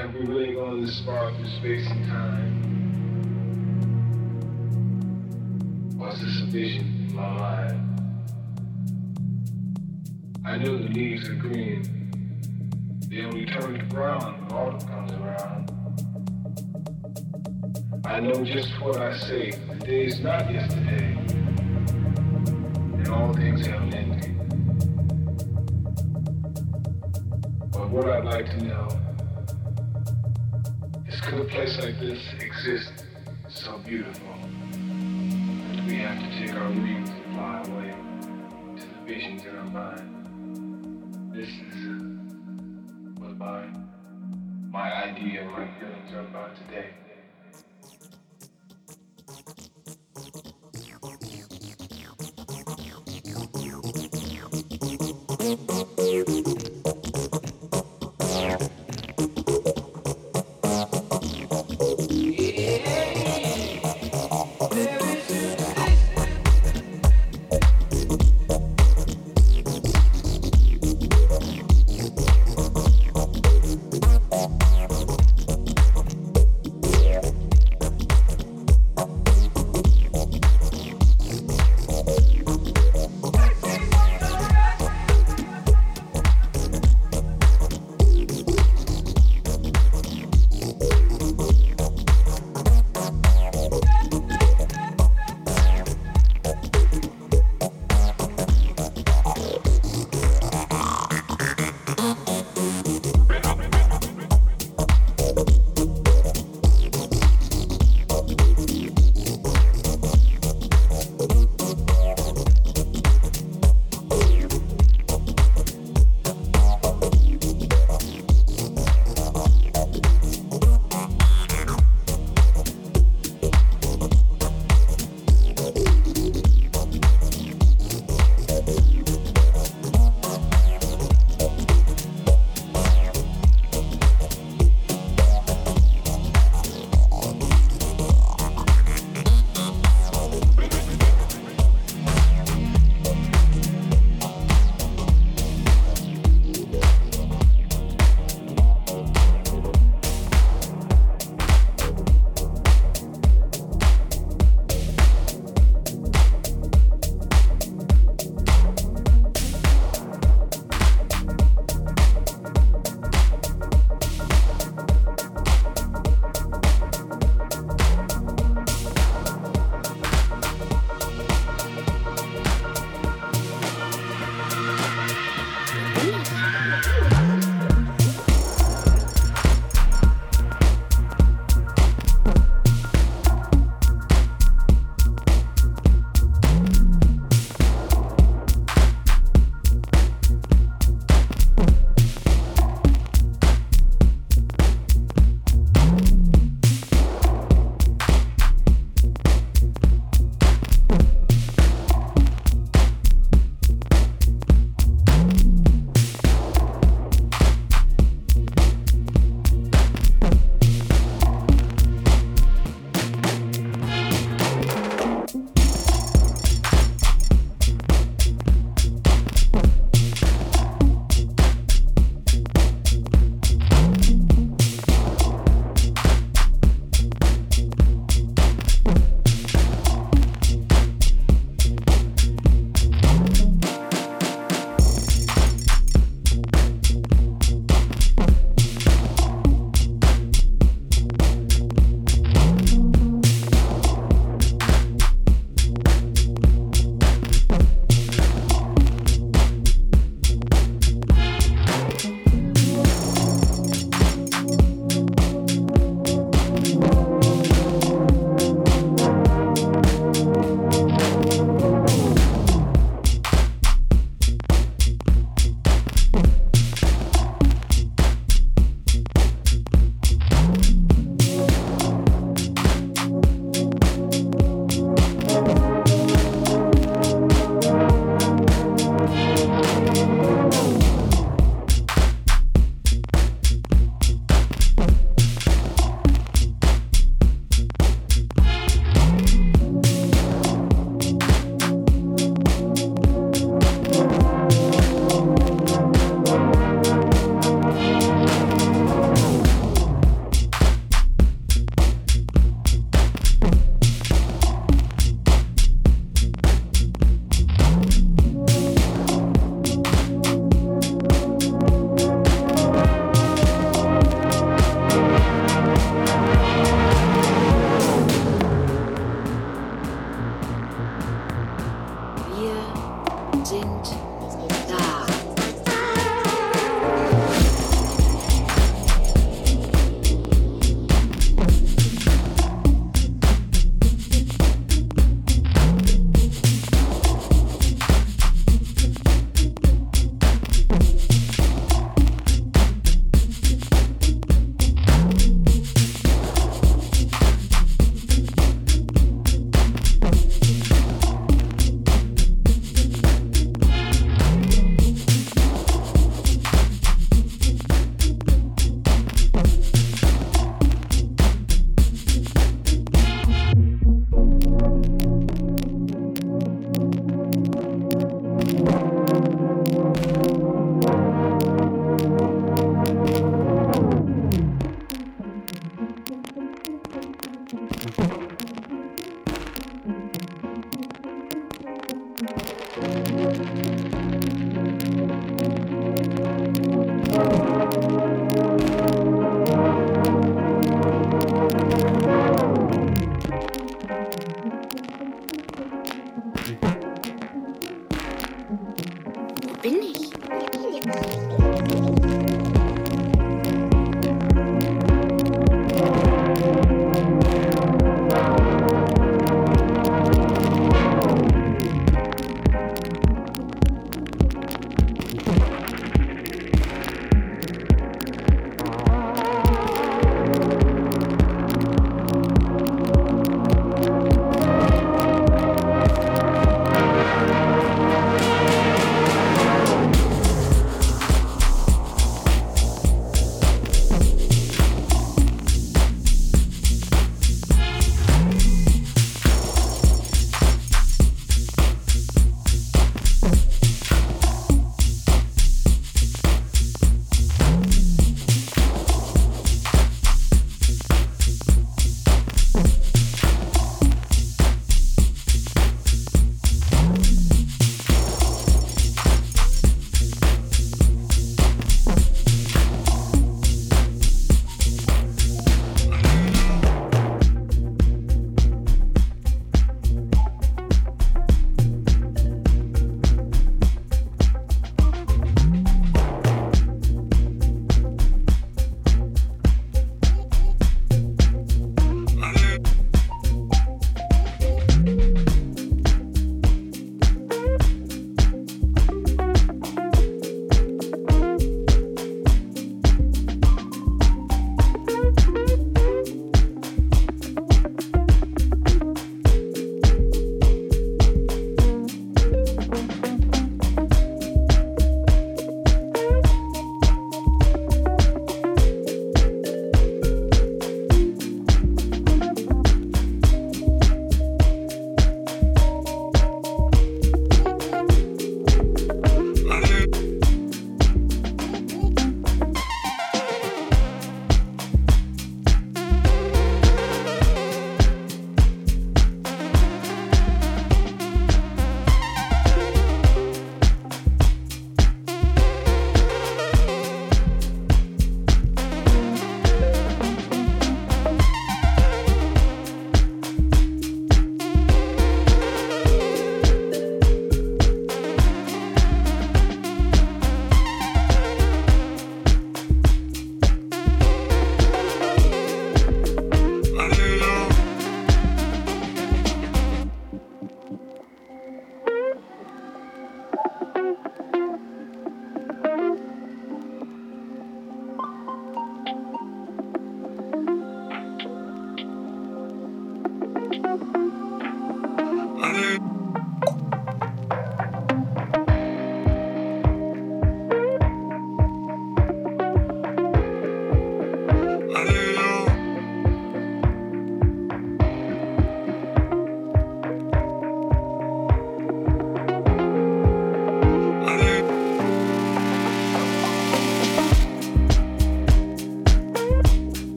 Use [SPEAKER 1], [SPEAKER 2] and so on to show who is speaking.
[SPEAKER 1] Have we really gone this far through space and time? Was this a vision in my mind? I know the leaves are green. They only turn to brown when autumn comes around. I know just what I say. The day is not yesterday. Beautiful we have to take our wings and fly away to the visions in our mind? This is what my, my idea, my feelings are about today.